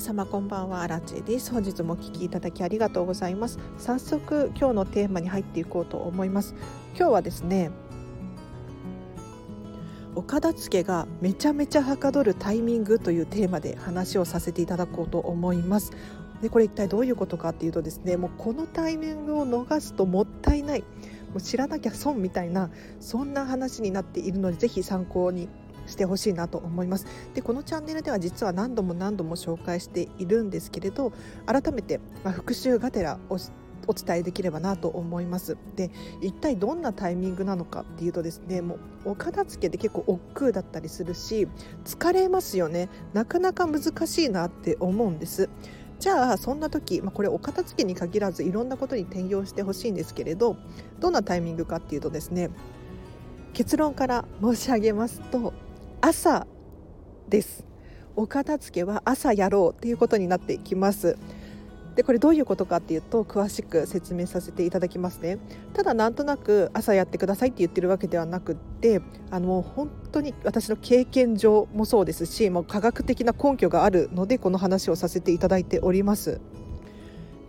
皆様こんばんは。アラチェです。本日もお聞きいただきありがとうございます。早速今日のテーマに入っていこうと思います。今日はですねお片付けがめちゃめちゃはかどるタイミングというテーマで話をさせていただこうと思います。でこれ一体どういうことかっていうとですねもうこのタイミングを逃すともったいないもう知らなきゃ損みたいなそんな話になっているのでぜひ参考にしてほしいなと思います。でこのチャンネルでは実は何度も何度も紹介しているんですけれど改めて、ま、復習がてらをお伝えできればなと思います。で一体どんなタイミングなのかっていうとですねもうお片付けって結構億劫だったりするし疲れますよね。なかなか難しいなって思うんです。じゃあそんな時、まあ、これお片付けに限らずいろんなことに転用してほしいんですけれどどんなタイミングかっていうとですね結論から申し上げますと朝です。お片付けは朝やろうっていうことになってきます。でこれどういうことかっていうと詳しく説明させていただきますね。ただなんとなく朝やってくださいって言ってるわけではなくってあの本当に私の経験上もそうですしもう科学的な根拠があるのでこの話をさせていただいております。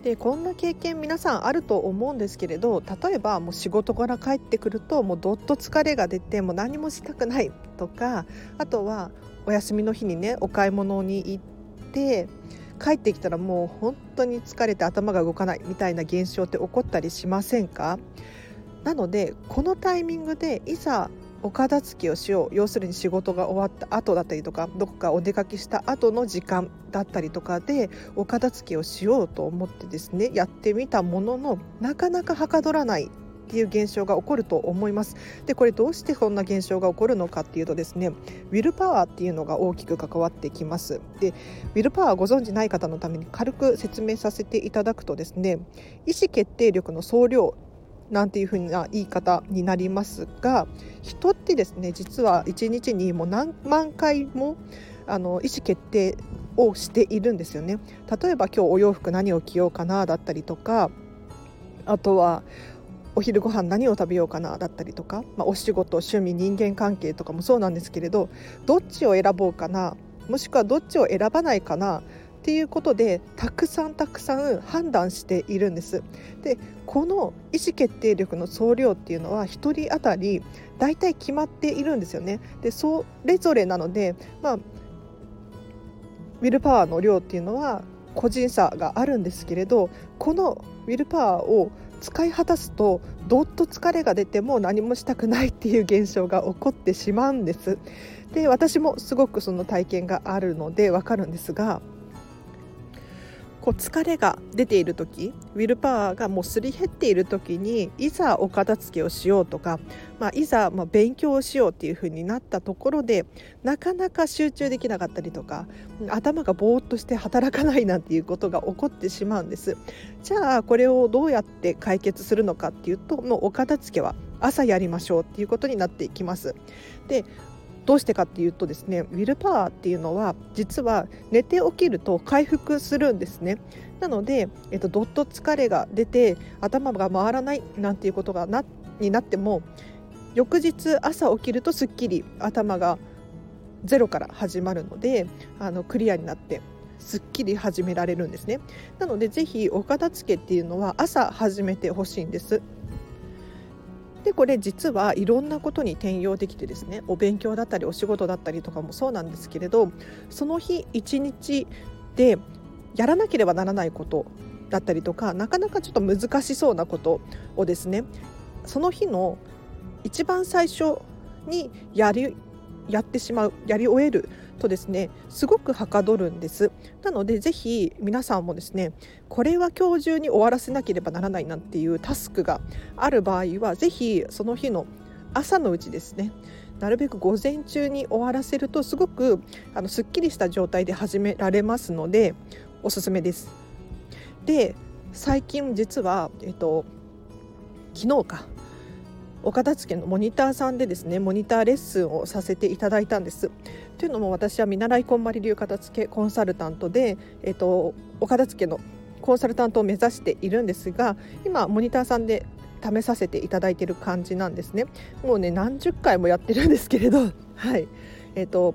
でこんな経験皆さんあると思うんですけれど例えばもう仕事から帰ってくるともうどっと疲れが出てもう何もしたくない とかあとはお休みの日にねお買い物に行って帰ってきたらもう本当に疲れて頭が動かないみたいな現象って起こったりしませんか？なのでこのタイミングでいざお片付けをしよう。要するに仕事が終わった後だったりとかどこかお出かけした後の時間だったりとかでお片付けをしようと思ってですねやってみたもののなかなかはかどらないっていう現象が起こると思います。でこれどうしてこんな現象が起こるのかっていうとですねウィルパワーっていうのが大きく関わってきます。でウィルパワーご存じない方のために軽く説明させていただくとですね意思決定力の総量なんていうふうな言い方になりますが人ってですね実は1日にもう何万回もあの意思決定をしているんですよね。例えば今日お洋服何を着ようかなだったりとかあとはお昼ご飯何を食べようかなだったりとか、まあ、お仕事趣味人間関係とかもそうなんですけれどどっちを選ぼうかなもしくはどっちを選ばないかなっていうことでたくさんたくさん判断しているんです。でこの意思決定力の総量っていうのは1人当たり大体決まっているんですよね。でそれぞれなので、まあ、ウィルパワーの量っていうのは個人差があるんですけれどこのウィルパワーを使い果たすとどっと疲れが出ても何もしたくないっていう現象が起こってしまうんです。で私もすごくその体験があるのでわかるんですがこう疲れが出ている時ウィルパワーがもうすり減っている時にいざお片付けをしようとか、まあ、いざま勉強をしようっていう風になったところでなかなか集中できなかったりとか頭がぼーっとして働かないなんていうことが起こってしまうんです。じゃあこれをどうやって解決するのかっていうともうお片付けは朝やりましょうっていうことになっていきます。でどうしてかっていうとですねウィルパワーっていうのは実は寝て起きると回復するんですね。なので、えっと、どっと疲れが出て頭が回らないなんていうことがなになっても翌日朝起きるとすっきり頭がゼロから始まるのであのクリアになってすっきり始められるんですね。なのでぜひお片付けっていうのは朝始めてほしいんです。でこれ実はいろんなことに転用できてですねお勉強だったりお仕事だったりとかもそうなんですけれどその日一日でやらなければならないことだったりとかなかなかちょっと難しそうなことをですねその日の一番最初にやりやってしまうやり終えるとですねすごくはかどるんですなのでぜひ皆さんもですねこれは今日中に終わらせなければならないなんていうタスクがある場合はぜひその日の朝のうちですねなるべく午前中に終わらせるとすごくあのすっきりした状態で始められますのでおすすめです。で最近実は、えっと、昨日かお片付けのモニターさんでですねモニターレッスンをさせていただいたんです。というのも私は見習いこんまり流片付けコンサルタントで、えーと、お片付けのコンサルタントを目指しているんですが今モニターさんで試させていただいている感じなんですね。もうね何十回もやってるんですけれど、はい。えーと、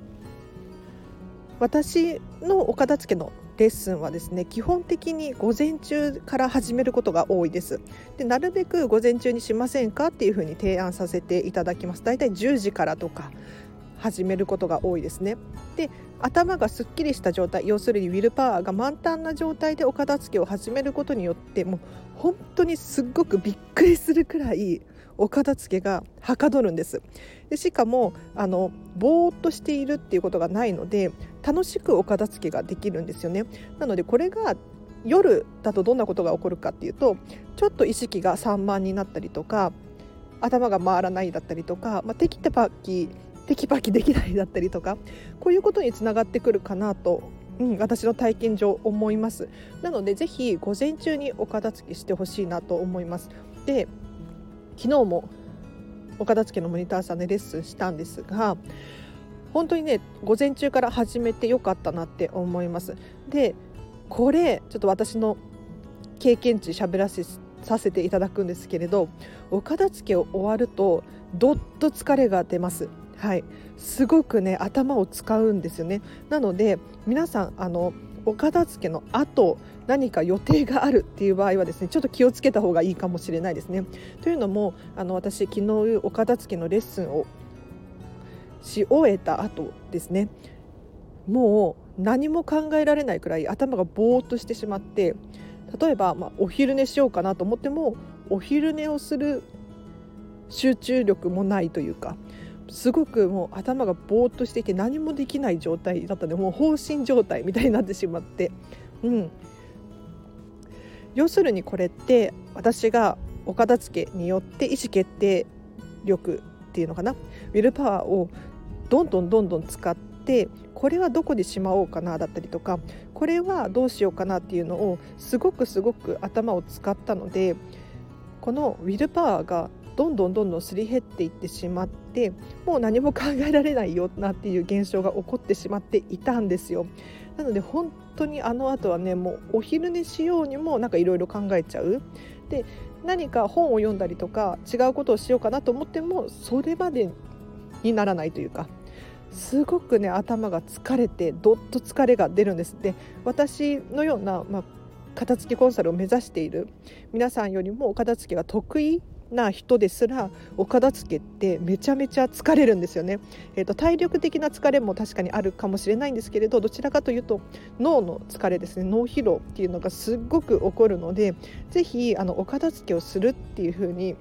私のお片付けのレッスンはですね基本的に午前中から始めることが多いです。でなるべく午前中にしませんかっていうふうに提案させていただきます。だいたい10時からとか。始めることが多いですね。で頭がすっきりした状態要するにウィルパワーが満タンな状態でお片付けを始めることによってもう本当にすっごくびっくりするくらいお片付けがはかどるんです。でしかもあのぼーっとしているっていうことがないので楽しくお片付けができるんですよね。なのでこれが夜だとどんなことが起こるかっていうとちょっと意識が散漫になったりとか頭が回らないだったりとか、まあ、テキパキテキパキできないだったりとかこういうことにつながってくるかなとうん、私の体験上思います。なのでぜひ午前中にお片付けしてほしいなと思います。で昨日もお片付けのモニターさんでレッスンしたんですが本当にね午前中から始めてよかったなって思います。でこれちょっと私の経験値喋らせさせていただくんですけれどお片付けを終わるとどっと疲れが出ます。はいすごくね頭を使うんですよねなので皆さんあのお片付けの後何か予定があるっていう場合はですねちょっと気をつけた方がいいかもしれないですね。というのもあの私昨日お片付けのレッスンをし終えた後ですねもう何も考えられないくらい頭がぼーっとしてしまって例えば、まあ、お昼寝しようかなと思ってもお昼寝をする集中力もないというかすごくもう頭がぼーっとしていて何もできない状態だったのでもう放心状態みたいになってしまって、うん、要するにこれって私がお片付けによって意思決定力っていうのかな。ウィルパワーをどんどんどんどん使ってこれはどこにしまおうかなだったりとかこれはどうしようかなっていうのをすごくすごく頭を使ったのでこのウィルパワーがどんどんどんどんすり減っていってしまってもう何も考えられないよなっていう現象が起こってしまっていたんですよ。なので本当にあの後はねもうお昼寝しようにもなんかいろいろ考えちゃう。で何か本を読んだりとか違うことをしようかなと思ってもそれまでにならないというかすごくね頭が疲れてどっと疲れが出るんですで私のような、まあ、片付けコンサルを目指している皆さんよりもお片付けが得意な人ですらお片付けってめちゃめちゃ疲れるんですよね、えーと、体力的な疲れも確かにあるかもしれないんですけれどどちらかというと脳の疲れですね脳疲労っていうのがすっごく起こるのでぜひあのお片付けをするっていう風に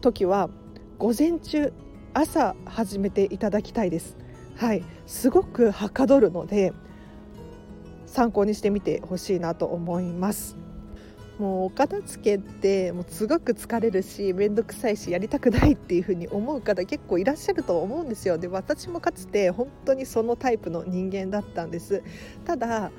時は午前中朝始めていただきたいです。はい、すごくはかどるので参考にしてみてほしいなと思います。もうお片付けってもうすごく疲れるし面倒くさいしやりたくないっていう風に思う方結構いらっしゃると思うんですよ。で私もかつて本当にそのタイプの人間だったんです。ただ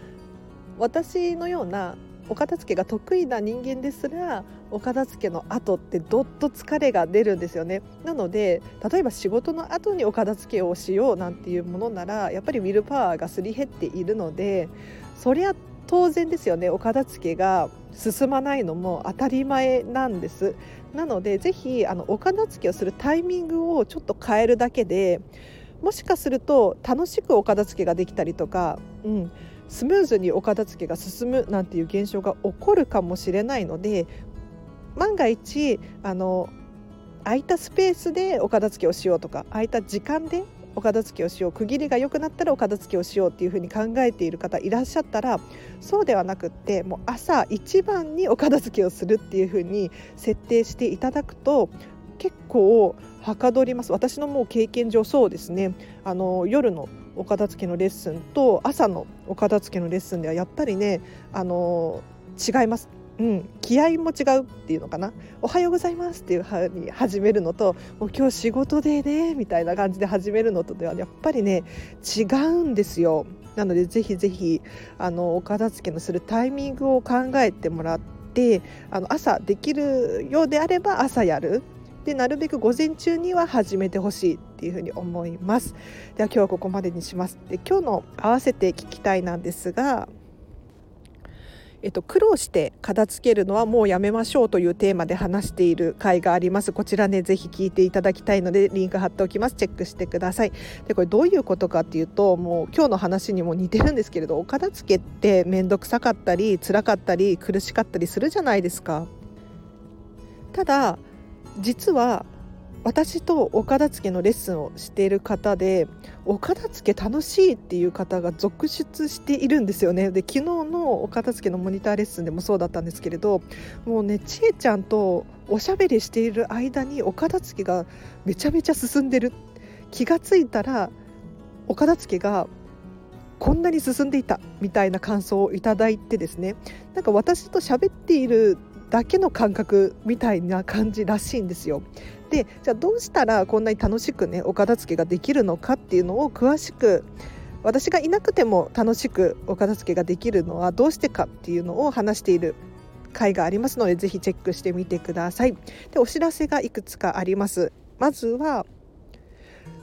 私のようなお片付けが得意な人間ですらお片付けの後ってどっと疲れが出るんですよね。なので例えば仕事の後にお片付けをしようなんていうものならやっぱりウィルパワーがすり減っているのでそりゃ当然ですよね。お片付けが進まないのも当たり前なんです。なのでぜひあのお片付けをするタイミングをちょっと変えるだけでもしかすると楽しくお片付けができたりとか、うん、スムーズにお片付けが進むなんていう現象が起こるかもしれないので万が一あの空いたスペースでお片付けをしようとか空いた時間でお片付けをしよう。区切りが良くなったらお片付けをしようっていうふうに考えている方いらっしゃったらそうではなくってもう朝一番にお片付けをするっていうふうに設定していただくと結構はかどります。私のもう経験上そうですね。あの夜のお片付けのレッスンと朝のお片付けのレッスンではやっぱりねあの違います。うん、気合も違うっていうのかな「おはようございます」っていうふうに始めるのと「もう今日仕事でね」みたいな感じで始めるのとではやっぱりね違うんですよ。なのでぜひぜひあのお片付けのするタイミングを考えてもらってあの朝できるようであれば朝やる。でなるべく午前中には始めてほしいっていうふうに思います。では今日はここまでにします。で今日の合わせて聞きたいなんですがえっと、苦労して片付けるのはもうやめましょうというテーマで話している回があります。こちらねぜひ聞いていただきたいのでリンク貼っておきます。チェックしてください。でこれどういうことかっていうともう今日の話にも似てるんですけれどお片付けって面倒くさかったり辛かったり苦しかったりするじゃないですか。ただ実は私とお片付のレッスンをしている方でお片付け楽しいっていう方が続出しているんですよね。で昨日のお片付のモニターレッスンでもそうだったんですけれどもうねちえちゃんとおしゃべりしている間にお片付がめちゃめちゃ進んでる。気がついたらお片付がこんなに進んでいたみたいな感想をいただいてですね。なんか私と喋っているだけの感覚みたいな感じらしいんですよ。でじゃあどうしたらこんなに楽しくねお片付けができるのかっていうのを詳しく私がいなくても楽しくお片付けができるのはどうしてかっていうのを話している回がありますのでぜひチェックしてみてください。でお知らせがいくつかあります。まずは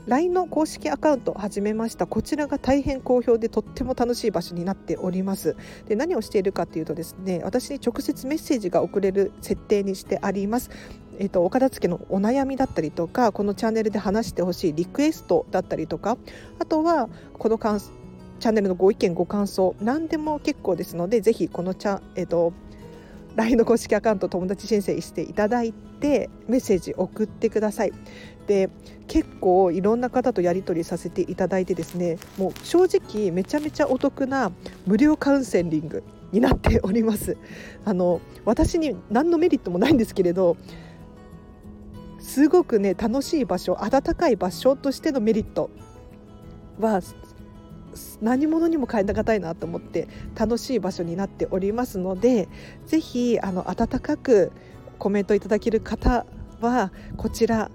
LINE の公式アカウントを始めました。こちらが大変好評でとっても楽しい場所になっております。で何をしているかというとですね私に直接メッセージが送れる設定にしてあります。えーと、お片付けのお悩みだったりとかこのチャンネルで話してほしいリクエストだったりとかあとはこのチャンネルのご意見ご感想何でも結構ですのでぜひこのチャ、えーと LINE の公式アカウント友達申請していただいてメッセージ送ってください。で結構いろんな方とやり取りさせていただいてですねもう正直めちゃめちゃお得な無料カウンセリングになっておりますあの私に何のメリットもないんですけれどすごくね楽しい場所温かい場所としてのメリットは何者にも変えがたいなと思って楽しい場所になっておりますのでぜひあの温かくコメントいただける方はこちら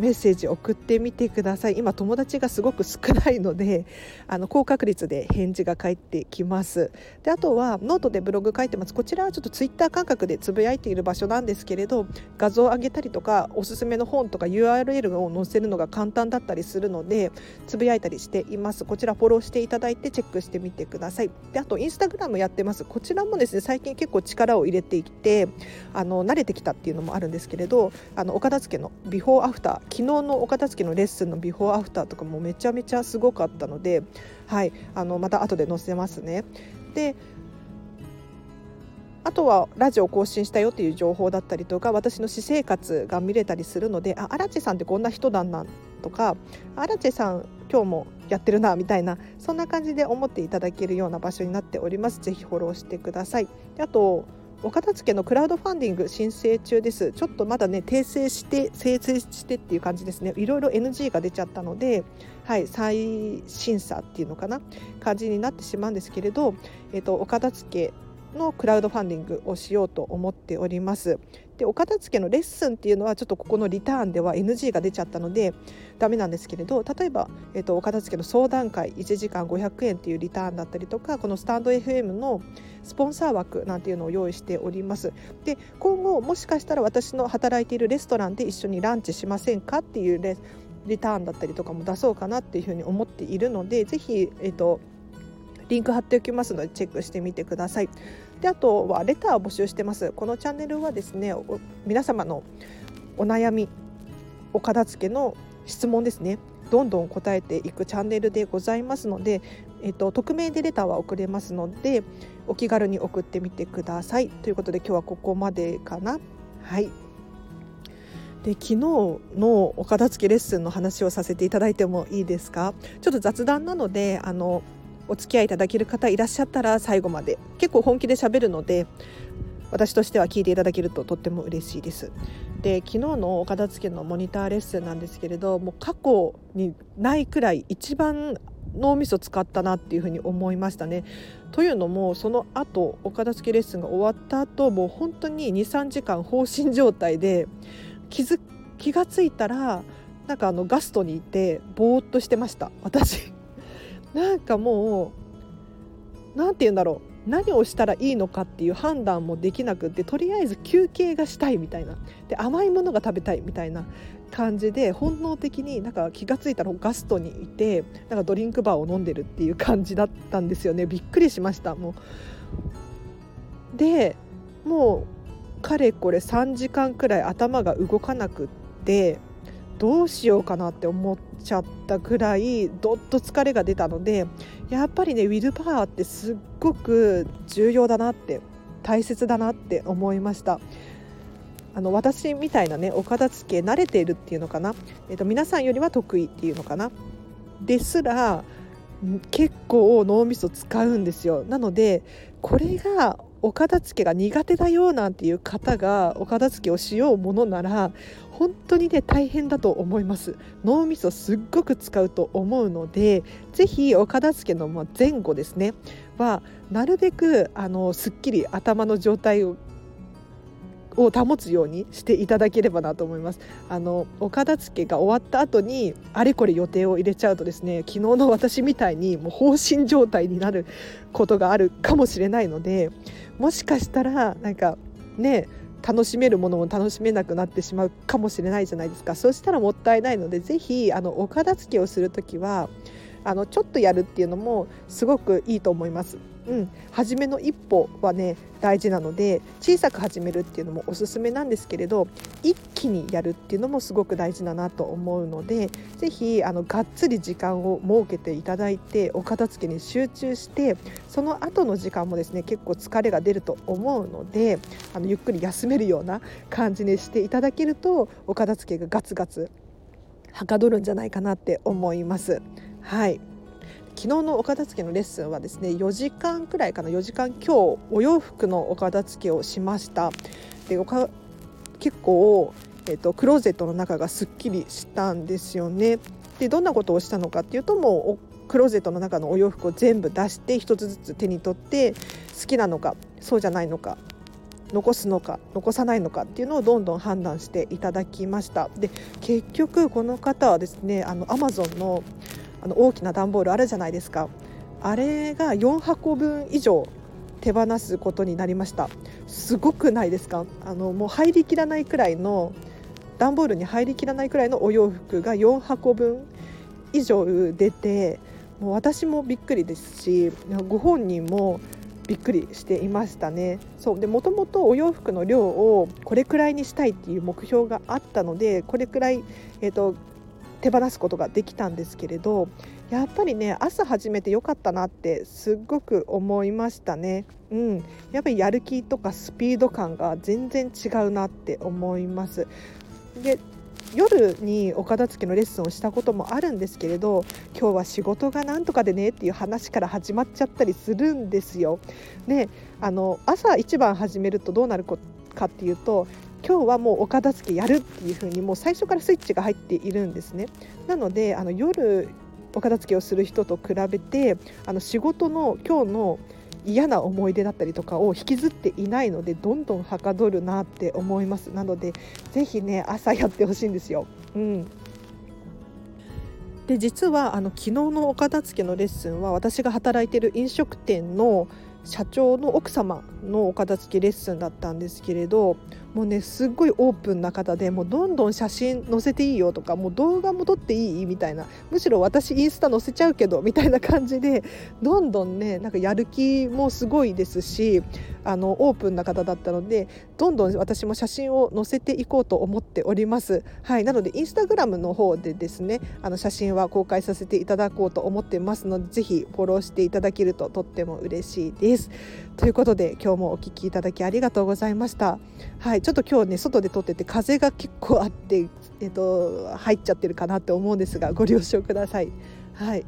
メッセージ送ってみてください。今友達がすごく少ないので あの高確率で返事が返ってきます。であとはノートでブログ書いてます。こちらはちょっとツイッター感覚でつぶやいている場所なんですけれど画像を上げたりとかおすすめの本とか URL を載せるのが簡単だったりするのでつぶやいたりしています。こちらフォローしていただいてチェックしてみてください。であとインスタグラムやってます。こちらもですね最近結構力を入れていてあの慣れてきたっていうのもあるんですけれどあのお片付けのビフォーアフター昨日のお片付けのレッスンのビフォーアフターとかもめちゃめちゃすごかったので、はい、あのまた後で載せますね。であとはラジオ更新したよっていう情報だったりとか私の私生活が見れたりするのであ荒地さんってこんな人だなとか荒地さん今日もやってるなみたいなそんな感じで思っていただけるような場所になっております。ぜひフォローしてください。であとお片付けのクラウドファンディング申請中です。ちょっとまだね訂正して生成してっていう感じですね。いろいろ NG が出ちゃったのではい再審査っていうのかな？感じになってしまうんですけれど、えっと、お片付けのクラウドファンディングをしようと思っております。でお片付けのレッスンっていうのはちょっとここのリターンでは NG が出ちゃったのでダメなんですけれど例えば、えーと、お片付けの相談会1時間500円っていうリターンだったりとかこのスタンド FM のスポンサー枠なんていうのを用意しておりますで今後もしかしたら私の働いているレストランで一緒にランチしませんかっていうレリターンだったりとかも出そうかなっていうふうに思っているのでぜひ、えーとリンク貼っておきますのでチェックしてみてください。であとはレターを募集してます。このチャンネルはですね皆様のお悩みお片付けの質問ですねどんどん答えていくチャンネルでございますので、えっと、匿名でレターは送れますのでお気軽に送ってみてくださいということで今日はここまでかな。はいで昨日のお片付けレッスンの話をさせていただいてもいいですか？ちょっと雑談なのであのお付き合いいただける方いらっしゃったら最後まで結構本気で喋るので私としては聞いていただけるととっても嬉しいです。で昨日のお片付けのモニターレッスンなんですけれどもう過去にないくらい一番脳みそ使ったなっていうふうに思いましたね。というのもその後お片付けレッスンが終わった後もう本当に23時間放心状態で気づ気が付いたらなんかあのガストにいてぼーっとしてました私。なんかもう何て言うんだろう。何をしたらいいのかっていう判断もできなくってとりあえず休憩がしたいみたいな。で甘いものが食べたいみたいな感じで本能的になんか気が付いたらガストにいてなんかドリンクバーを飲んでるっていう感じだったんですよね。びっくりしましたもう。でもうかれこれ3時間くらい頭が動かなくってどうしようかなって思っちゃったくらいどっと疲れが出たのでやっぱりねウィルパワーってすっごく重要だなって大切だなって思いました。あの私みたいなねお片付け慣れているっていうのかな、えー、と皆さんよりは得意っていうのかな？ですら結構脳みそ使うんですよ。なのでこれがお片付けが苦手だよなんていう方がお片付けをしようものなら本当にね大変だと思います。脳みそすっごく使うと思うのでぜひお片付けの前後ですね。はなるべくあのすっきり頭の状態をを保つようにしていただければなと思いますあのお片付けが終わった後にあれこれ予定を入れちゃうとですね昨日の私みたいにもう放心状態になることがあるかもしれないのでもしかしたらなんかね楽しめるものも楽しめなくなってしまうかもしれないじゃないですかそうしたらもったいないのでぜひあのお片付けをする時はあのちょっとやるっていうのもすごくいいと思います。うん、初めの一歩はね大事なので小さく始めるっていうのもおすすめなんですけれど一気にやるっていうのもすごく大事だなと思うので是非あのがっつり時間を設けていただいてお片付けに集中してその後の時間もですね結構疲れが出ると思うのであのゆっくり休めるような感じにしていただけるとお片付けがガツガツはかどるんじゃないかなって思います。はい昨日のお片付けのレッスンはですね4時間くらいかな4時間今日お洋服のお片付けをしました。でおか結構、えーと、クローゼットの中がすっきりしたんですよね。でどんなことをしたのかっていうともうクローゼットの中のお洋服を全部出して1つずつ手に取って好きなのかそうじゃないのか残すのか残さないのかっていうのをどんどん判断していただきました。で結局この方はですねあの Amazon のあの大きな段ボールあるじゃないですか。あれが4箱分以上手放すことになりました。すごくないですか？あのもう入りきらないくらいの段ボールに入りきらないくらいのお洋服が4箱分以上出てもう私もびっくりですしご本人もびっくりしていましたね。そうでもともとお洋服の量をこれくらいにしたいっていう目標があったのでこれくらい、えーと手放すことができたんですけれどやっぱりね朝始めてよかったなってすっごく思いましたね。うん、やっぱりやる気とかスピード感が全然違うなって思います。で夜にお片付けのレッスンをしたこともあるんですけれど今日は仕事がなんとかでねっていう話から始まっちゃったりするんですよ。であの朝一番始めるとどうなるかっていうと今日はもうお片付けやるっていう風にもう最初からスイッチが入っているんですね。なのであの夜お片付けをする人と比べてあの仕事の今日の嫌な思い出だったりとかを引きずっていないのでどんどんはかどるなって思いますなのでぜひね朝やってほしいんですよ。うんで実はあの昨日のお片付けのレッスンは私が働いてる飲食店の社長の奥様のお片付けレッスンだったんですけれどもうねすっごいオープンな方でもうどんどん写真載せていいよとかもう動画も撮っていいみたいなむしろ私インスタ載せちゃうけどみたいな感じで どんどんねなんかやる気もすごいですしあのオープンな方だったのでどんどん私も写真を載せていこうと思っております。はい、なのでインスタグラムの方でですねあの写真は公開させていただこうと思ってますのでぜひフォローしていただけるととっても嬉しいです。ということで今日もお聴きいただきありがとうございました。はい、ちょっと今日ね外で撮ってて風が結構あって、えっと、入っちゃってるかなって思うんですがご了承ください。はい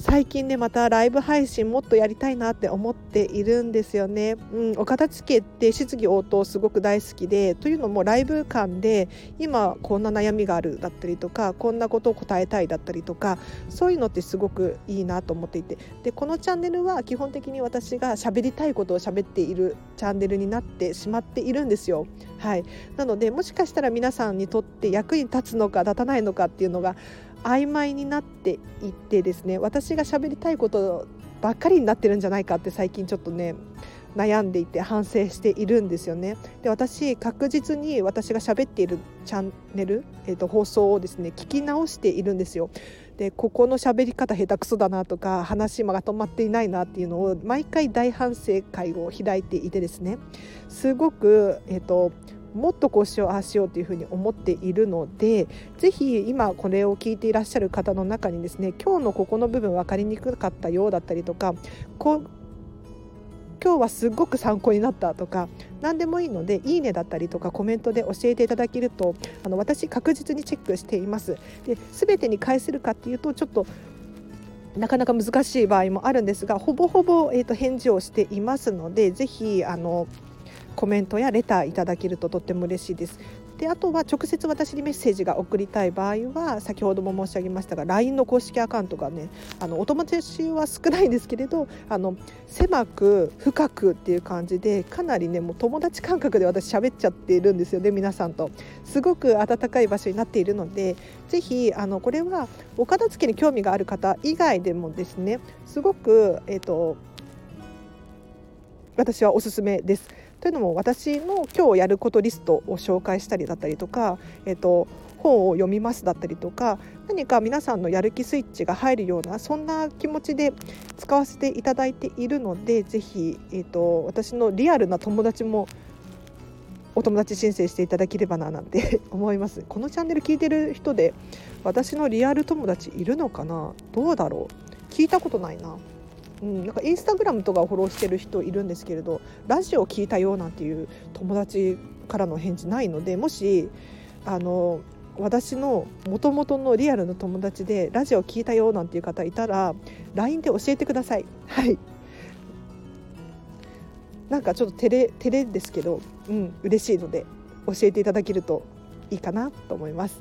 最近ねまたライブ配信もっとやりたいなって思っているんですよね。うん、お片付けって質疑応答すごく大好きでというのもライブ感で今こんな悩みがあるだったりとかこんなことを答えたいだったりとかそういうのってすごくいいなと思っていてでこのチャンネルは基本的に私が喋りたいことを喋っているチャンネルになってしまっているんですよ。はい、なのでもしかしたら皆さんにとって役に立つのか立たないのかっていうのが曖昧になっていってですね私が喋りたいことばっかりになってるんじゃないかって最近ちょっとね悩んでいて反省しているんですよね。で私確実に私が喋っているチャンネル、えーと、放送をですね聞き直しているんですよ。でここの喋り方下手くそだなとか話まとまっていないなっていうのを毎回大反省会を開いていてですねすごく、えーともっとこうしようああしようというふうに思っているのでぜひ今これを聞いていらっしゃる方の中にですね今日のここの部分分かりにくかったようだったりとかこ今日はすごく参考になったとか何でもいいので「いいね」だったりとかコメントで教えていただけるとあの私確実にチェックしています。で全てに返せるかっていうとちょっとなかなか難しい場合もあるんですがほぼほぼ、えーと返事をしていますのでぜひあのコメントやレターいただけるととっても嬉しいです。であとは直接私にメッセージが送りたい場合は先ほども申し上げましたが LINE の公式アカウントがねあのお友達は少ないんですけれどあの狭く深くっていう感じでかなりねもう友達感覚で私喋っちゃっているんですよね皆さんとすごく温かい場所になっているのでぜひあのこれはお片付けに興味がある方以外でもですねすごくえっ、ー、と私はおすすめです。というのも私の今日やることリストを紹介したりだったりとか、えーと、本を読みますだったりとか何か皆さんのやる気スイッチが入るようなそんな気持ちで使わせていただいているのでぜひ、えーと、私のリアルな友達もお友達申請していただければななんて 思います。このチャンネル聞いてる人で私のリアル友達いるのかな？どうだろう？聞いたことないな。うん、なんかインスタグラムとかをフォローしてる人いるんですけれどラジオを聞いたよなんていう友達からの返事ないのでもしあの私のもともとのリアルの友達でラジオを聞いたよなんていう方いたら LINE で教えてください。はいなんかちょっと照れ照れですけど、うん、嬉しいので教えていただけるといいかなと思います。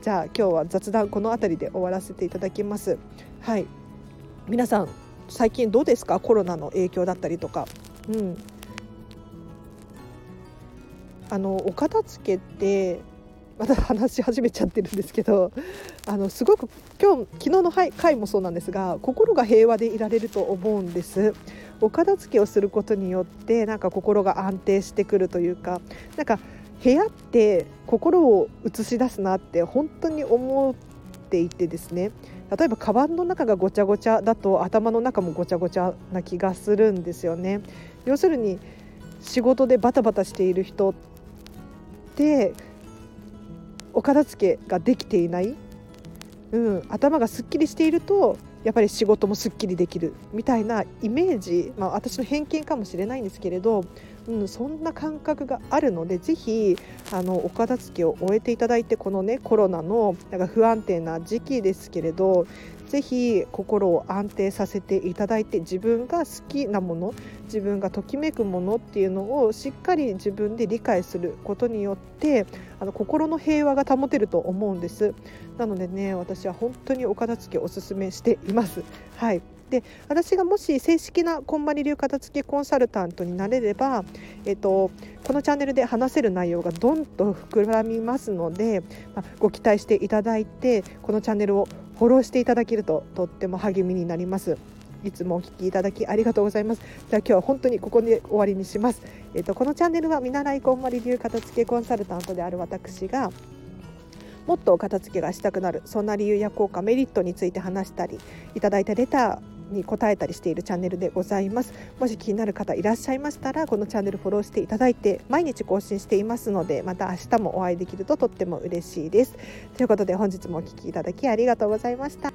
じゃあ今日は雑談この辺りで終わらせていただきます。はい皆さん最近どうですか？コロナの影響だったりとか。うん。あのお片付けってまた話し始めちゃってるんですけどあのすごく今日昨日の回もそうなんですが心が平和でいられると思うんです。お片付けをすることによってなんか心が安定してくるというかなんか部屋って心を映し出すなって本当に思っていてですね。例えばカバンの中がごちゃごちゃだと頭の中もごちゃごちゃな気がするんですよね。要するに仕事でバタバタしている人ってお片付けができていない、うん、頭がすっきりしているとやっぱり仕事もすっきりできるみたいなイメージ、まあ、私の偏見かもしれないんですけれどうん、そんな感覚があるのでぜひあのお片付けを終えていただいてこのねコロナのなんか不安定な時期ですけれどぜひ心を安定させていただいて自分が好きなもの自分がときめくものっていうのをしっかり自分で理解することによってあの心の平和が保てると思うんです。なのでね私は本当にお片付けおすすめしています。はい。で私がもし正式なこんまり流片付けコンサルタントになれれば、えっと、このチャンネルで話せる内容がどんと膨らみますので、まあ、ご期待していただいてこのチャンネルをフォローしていただけるととっても励みになります。いつもお聞きいただきありがとうございます。じゃあ今日は本当にここで終わりにします。えっとこのチャンネルは見習いこんまり流片付けコンサルタントである私がもっと片付けがしたくなるそんな理由や効果メリットについて話したりいただいたレターに答えたりしているチャンネルでございます。もし気になる方いらっしゃいましたらこのチャンネルフォローしていただいて毎日更新していますのでまた明日もお会いできるととっても嬉しいです。ということで本日もお聴きいただきありがとうございました。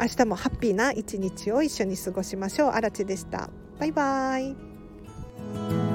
明日もハッピーな一日を一緒に過ごしましょう。あらちでした。バイバイ。